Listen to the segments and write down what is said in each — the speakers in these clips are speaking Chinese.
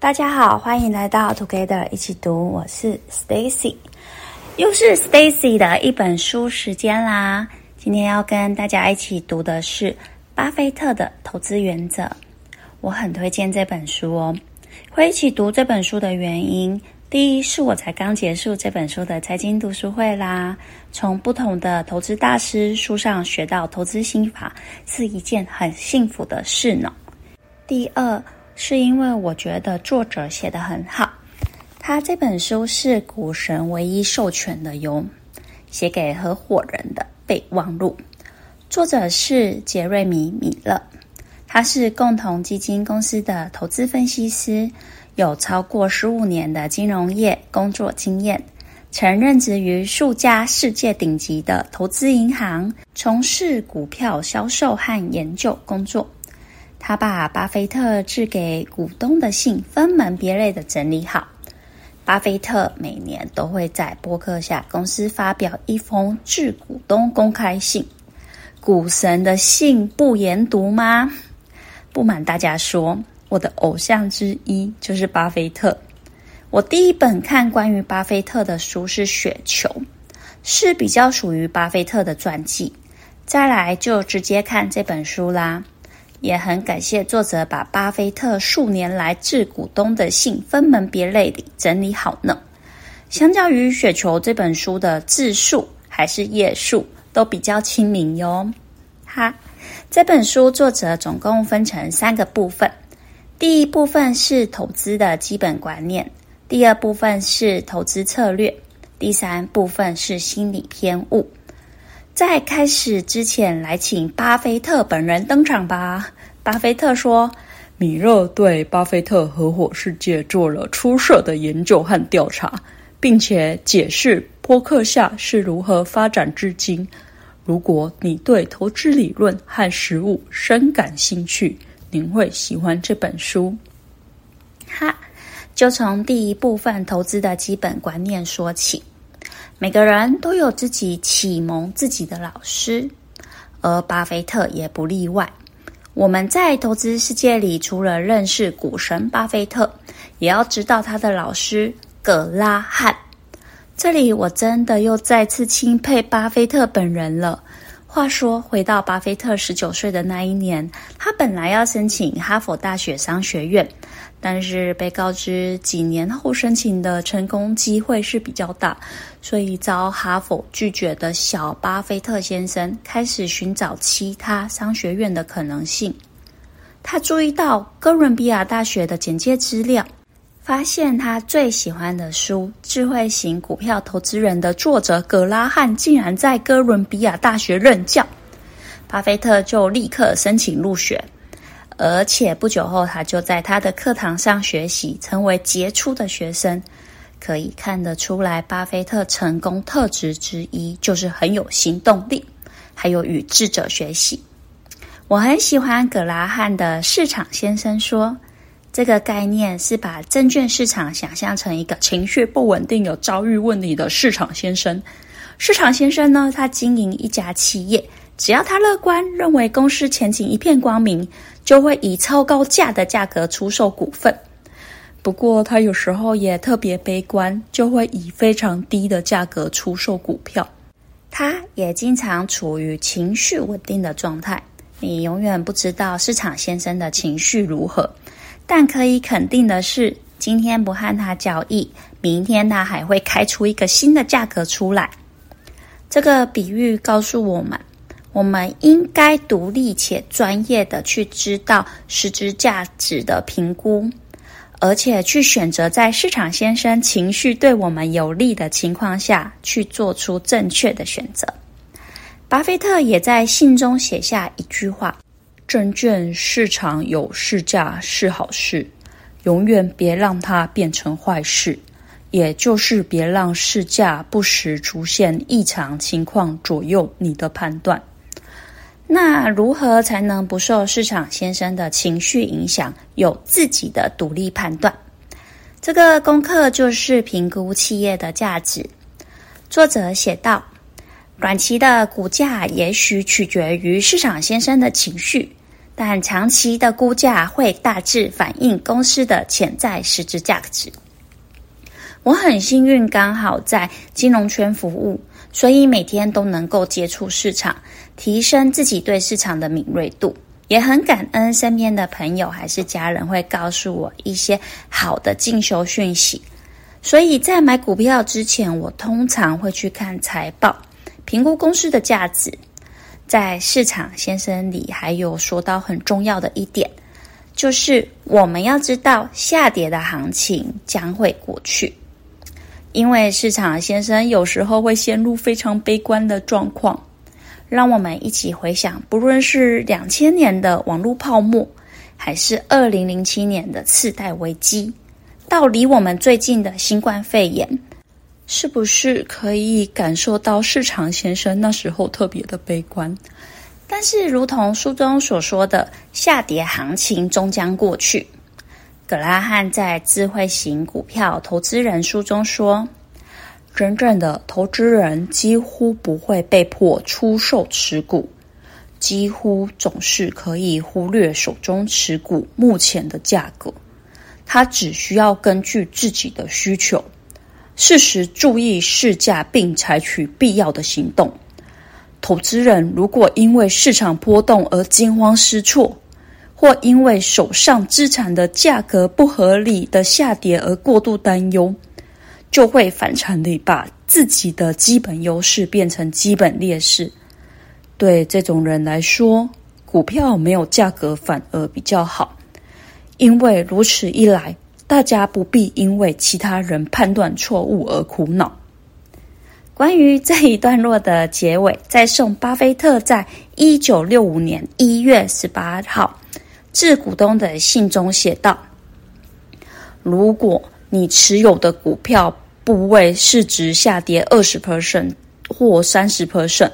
大家好，欢迎来到 Together 一起读，我是 Stacy，又是 Stacy 的一本书时间啦。今天要跟大家一起读的是巴菲特的投资原则，我很推荐这本书哦。会一起读这本书的原因，第一是我才刚结束这本书的财经读书会啦，从不同的投资大师书上学到投资心法，是一件很幸福的事呢。第二。是因为我觉得作者写得很好，他这本书是股神唯一授权的哟，写给合伙人的备忘录。作者是杰瑞米·米勒，他是共同基金公司的投资分析师，有超过十五年的金融业工作经验，曾任职于数家世界顶级的投资银行，从事股票销售和研究工作。他把巴菲特致给股东的信分门别类的整理好。巴菲特每年都会在博客下公司发表一封致股东公开信。股神的信不研读吗？不瞒大家说，我的偶像之一就是巴菲特。我第一本看关于巴菲特的书是《雪球》，是比较属于巴菲特的传记。再来就直接看这本书啦。也很感谢作者把巴菲特数年来致股东的信分门别类地整理好呢。相较于《雪球》这本书的字数还是页数都比较亲民哟。哈，这本书作者总共分成三个部分，第一部分是投资的基本观念，第二部分是投资策略，第三部分是心理偏误。在开始之前，来请巴菲特本人登场吧。巴菲特说：“米勒对巴菲特合伙世界做了出色的研究和调查，并且解释波克夏是如何发展至今。如果你对投资理论和实务深感兴趣，您会喜欢这本书。”哈，就从第一部分投资的基本观念说起。每个人都有自己启蒙自己的老师，而巴菲特也不例外。我们在投资世界里，除了认识股神巴菲特，也要知道他的老师葛拉汉。这里我真的又再次钦佩巴菲特本人了。话说，回到巴菲特十九岁的那一年，他本来要申请哈佛大学商学院。但是被告知几年后申请的成功机会是比较大，所以遭哈佛拒绝的小巴菲特先生开始寻找其他商学院的可能性。他注意到哥伦比亚大学的简介资料，发现他最喜欢的书《智慧型股票投资人》的作者葛拉汉竟然在哥伦比亚大学任教，巴菲特就立刻申请入学。而且不久后，他就在他的课堂上学习，成为杰出的学生。可以看得出来，巴菲特成功特质之一就是很有行动力，还有与智者学习。我很喜欢葛拉汉的市场先生说，这个概念是把证券市场想象成一个情绪不稳定、有遭遇问题的市场先生。市场先生呢，他经营一家企业。只要他乐观，认为公司前景一片光明，就会以超高价的价格出售股份。不过，他有时候也特别悲观，就会以非常低的价格出售股票。他也经常处于情绪稳定的状态，你永远不知道市场先生的情绪如何。但可以肯定的是，今天不和他交易，明天他还会开出一个新的价格出来。这个比喻告诉我们。我们应该独立且专业的去知道实质价值的评估，而且去选择在市场先生情绪对我们有利的情况下去做出正确的选择。巴菲特也在信中写下一句话：“证券市场有市价是好事，永远别让它变成坏事，也就是别让市价不时出现异常情况左右你的判断。”那如何才能不受市场先生的情绪影响，有自己的独立判断？这个功课就是评估企业的价值。作者写道：短期的股价也许取决于市场先生的情绪，但长期的估价会大致反映公司的潜在实质价值。我很幸运，刚好在金融圈服务，所以每天都能够接触市场，提升自己对市场的敏锐度。也很感恩身边的朋友还是家人会告诉我一些好的进修讯息。所以在买股票之前，我通常会去看财报，评估公司的价值。在市场先生里还有说到很重要的一点，就是我们要知道下跌的行情将会过去。因为市场先生有时候会陷入非常悲观的状况，让我们一起回想，不论是两千年的网络泡沫，还是二零零七年的次贷危机，到离我们最近的新冠肺炎，是不是可以感受到市场先生那时候特别的悲观？但是，如同书中所说的，下跌行情终将过去。葛拉汉在《智慧型股票投资人》书中说：“真正的投资人几乎不会被迫出售持股，几乎总是可以忽略手中持股目前的价格。他只需要根据自己的需求，适时注意市价，并采取必要的行动。投资人如果因为市场波动而惊慌失措，”或因为手上资产的价格不合理的下跌而过度担忧，就会反常地把自己的基本优势变成基本劣势。对这种人来说，股票没有价格反而比较好，因为如此一来，大家不必因为其他人判断错误而苦恼。关于这一段落的结尾，再送巴菲特在一九六五年一月十八号。致股东的信中写道：“如果你持有的股票部位市值下跌二十 percent 或三十 percent，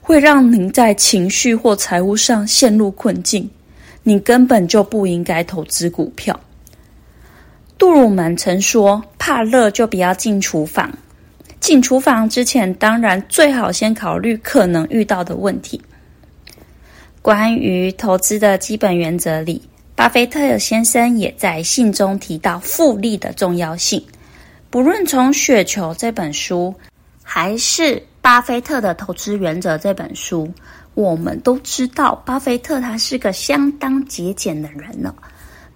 会让您在情绪或财务上陷入困境，你根本就不应该投资股票。”杜鲁门曾说：“怕热就不要进厨房。进厨房之前，当然最好先考虑可能遇到的问题。”关于投资的基本原则里，巴菲特先生也在信中提到复利的重要性。不论从《雪球》这本书，还是《巴菲特的投资原则》这本书，我们都知道，巴菲特他是个相当节俭的人了。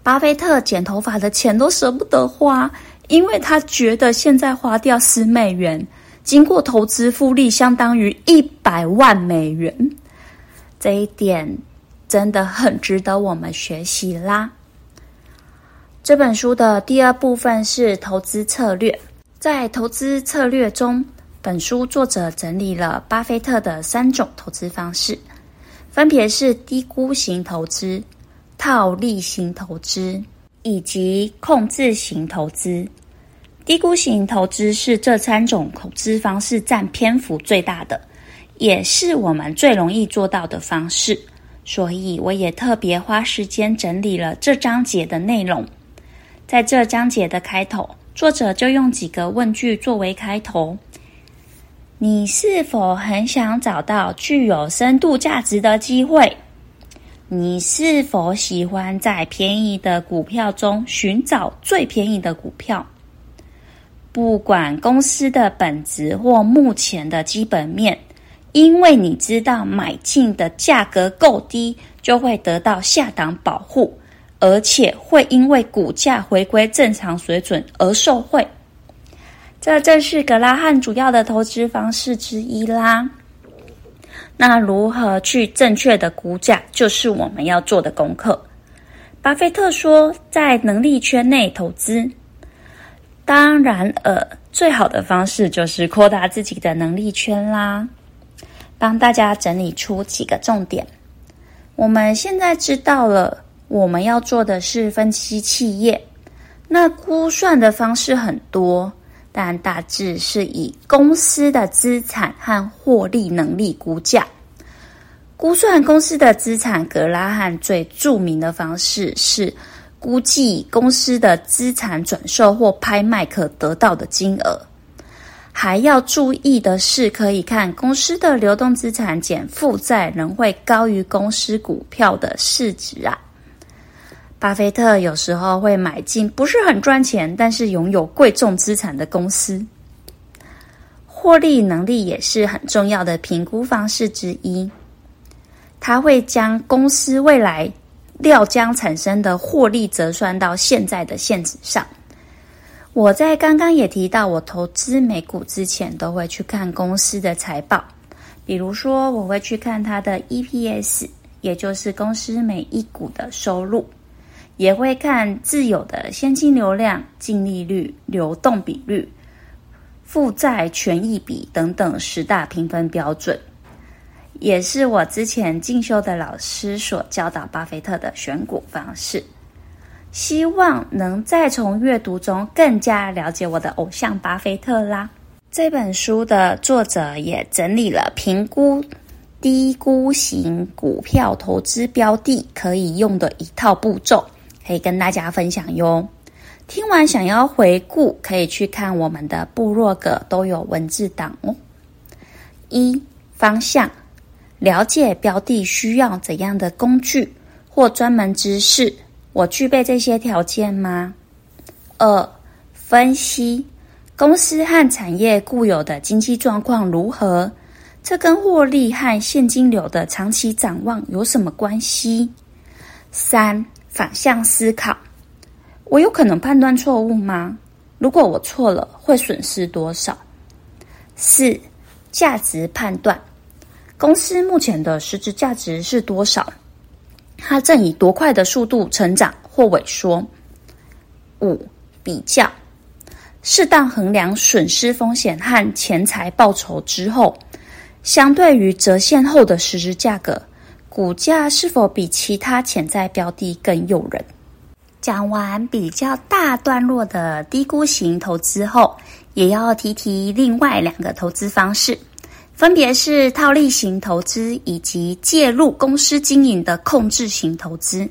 巴菲特剪头发的钱都舍不得花，因为他觉得现在花掉十美元，经过投资复利，相当于一百万美元。这一点真的很值得我们学习啦。这本书的第二部分是投资策略，在投资策略中，本书作者整理了巴菲特的三种投资方式，分别是低估型投资、套利型投资以及控制型投资。低估型投资是这三种投资方式占篇幅最大的。也是我们最容易做到的方式，所以我也特别花时间整理了这章节的内容。在这章节的开头，作者就用几个问句作为开头：你是否很想找到具有深度价值的机会？你是否喜欢在便宜的股票中寻找最便宜的股票？不管公司的本质或目前的基本面。因为你知道买进的价格够低，就会得到下档保护，而且会因为股价回归正常水准而受惠。这正是格拉汉主要的投资方式之一啦。那如何去正确的估价，就是我们要做的功课。巴菲特说，在能力圈内投资，当然，呃，最好的方式就是扩大自己的能力圈啦。帮大家整理出几个重点。我们现在知道了，我们要做的是分析企业。那估算的方式很多，但大致是以公司的资产和获利能力估价。估算公司的资产，格拉汉最著名的方式是估计公司的资产转售或拍卖可得到的金额。还要注意的是，可以看公司的流动资产减负债仍会高于公司股票的市值啊。巴菲特有时候会买进不是很赚钱，但是拥有贵重资产的公司。获利能力也是很重要的评估方式之一。他会将公司未来料将产生的获利折算到现在的现值上。我在刚刚也提到，我投资美股之前都会去看公司的财报，比如说我会去看它的 EPS，也就是公司每一股的收入，也会看自有的现金流量、净利率、流动比率、负债权益比等等十大评分标准。也是我之前进修的老师所教导巴菲特的选股方式，希望能再从阅读中更加了解我的偶像巴菲特啦。这本书的作者也整理了评估低估型股票投资标的可以用的一套步骤，可以跟大家分享哟。听完想要回顾，可以去看我们的部落格，都有文字档哦。一方向。了解标的需要怎样的工具或专门知识？我具备这些条件吗？二、分析公司和产业固有的经济状况如何？这跟获利和现金流的长期展望有什么关系？三、反向思考，我有可能判断错误吗？如果我错了，会损失多少？四、价值判断。公司目前的实质价值是多少？它正以多快的速度成长或萎缩？五、比较，适当衡量损失风险和钱财报酬之后，相对于折现后的实质价格，股价是否比其他潜在标的更诱人？讲完比较大段落的低估型投资后，也要提提另外两个投资方式。分别是套利型投资以及介入公司经营的控制型投资。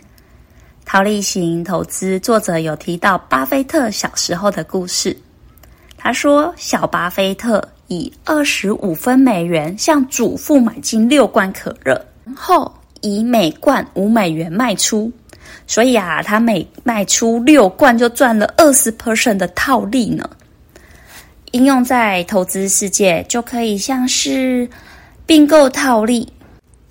套利型投资作者有提到巴菲特小时候的故事。他说，小巴菲特以二十五分美元向祖父买进六罐可乐，后以每罐五美元卖出，所以啊，他每卖出六罐就赚了二十 percent 的套利呢。应用在投资世界，就可以像是并购套利。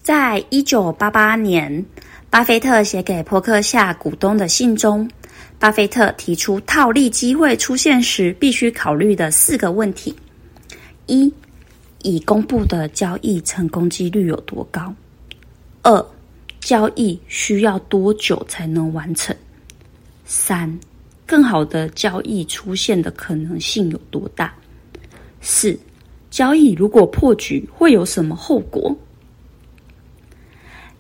在一九八八年，巴菲特写给伯克夏股东的信中，巴菲特提出套利机会出现时必须考虑的四个问题：一、已公布的交易成功几率有多高；二、交易需要多久才能完成；三、更好的交易出现的可能性有多大？四、交易如果破局会有什么后果？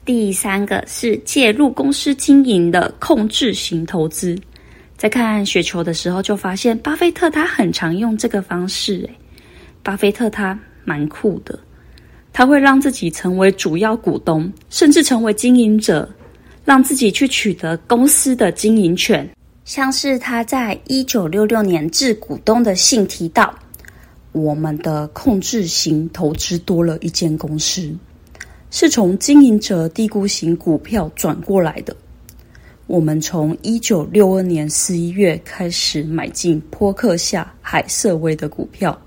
第三个是介入公司经营的控制型投资。在看雪球的时候，就发现巴菲特他很常用这个方式。诶，巴菲特他蛮酷的，他会让自己成为主要股东，甚至成为经营者，让自己去取得公司的经营权。像是他在一九六六年致股东的信提到，我们的控制型投资多了一间公司，是从经营者低估型股票转过来的。我们从一九六二年十一月开始买进波克夏海瑟威的股票，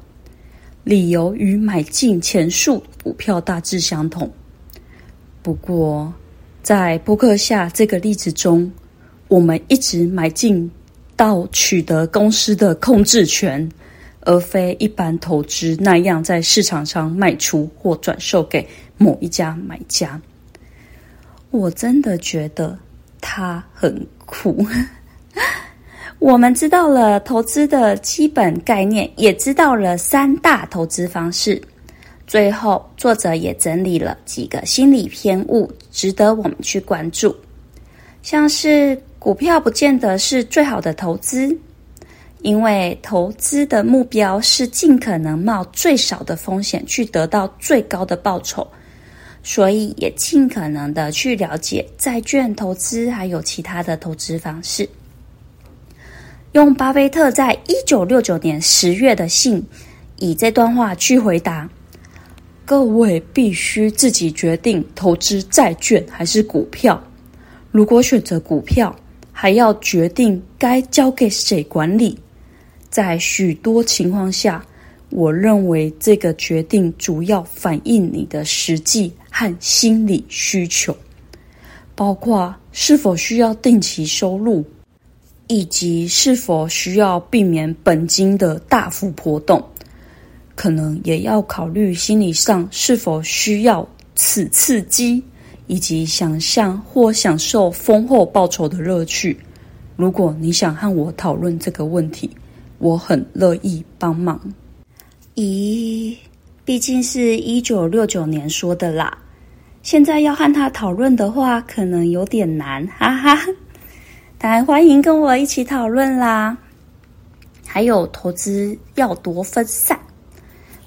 理由与买进前述股票大致相同。不过，在波克夏这个例子中，我们一直买进到取得公司的控制权，而非一般投资那样在市场上卖出或转售给某一家买家。我真的觉得他很酷。我们知道了投资的基本概念，也知道了三大投资方式。最后，作者也整理了几个心理偏误，值得我们去关注，像是。股票不见得是最好的投资，因为投资的目标是尽可能冒最少的风险去得到最高的报酬，所以也尽可能的去了解债券投资还有其他的投资方式。用巴菲特在一九六九年十月的信以这段话去回答。各位必须自己决定投资债券还是股票。如果选择股票，还要决定该交给谁管理。在许多情况下，我认为这个决定主要反映你的实际和心理需求，包括是否需要定期收入，以及是否需要避免本金的大幅波动。可能也要考虑心理上是否需要此刺激，以及想象或享受丰厚报酬的乐趣。如果你想和我讨论这个问题，我很乐意帮忙。咦，毕竟是一九六九年说的啦，现在要和他讨论的话，可能有点难，哈哈。当然欢迎跟我一起讨论啦。还有投资要多分散。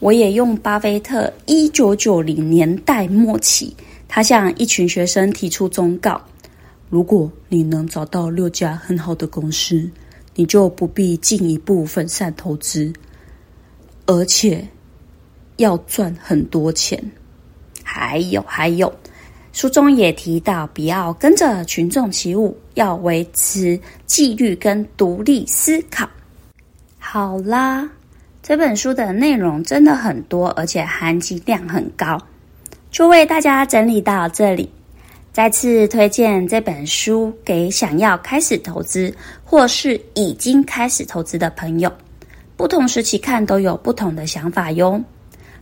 我也用巴菲特一九九零年代末期，他向一群学生提出忠告：如果你能找到六家很好的公司，你就不必进一步分散投资，而且要赚很多钱。还有还有，书中也提到，不要跟着群众起舞，要维持纪律跟独立思考。好啦。这本书的内容真的很多，而且含金量很高，就为大家整理到这里。再次推荐这本书给想要开始投资或是已经开始投资的朋友，不同时期看都有不同的想法哟。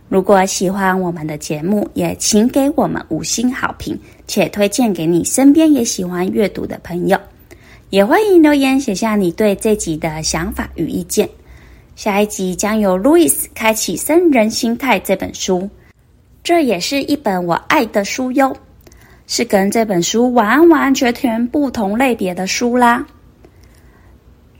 如果喜欢我们的节目，也请给我们五星好评，且推荐给你身边也喜欢阅读的朋友。也欢迎留言写下你对这集的想法与意见。下一集将由 Louis 开启《僧人心态》这本书，这也是一本我爱的书哟，是跟这本书完完全全不同类别的书啦。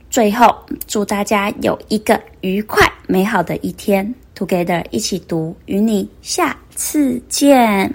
最后，祝大家有一个愉快美好的一天，Together 一起读，与你下次见。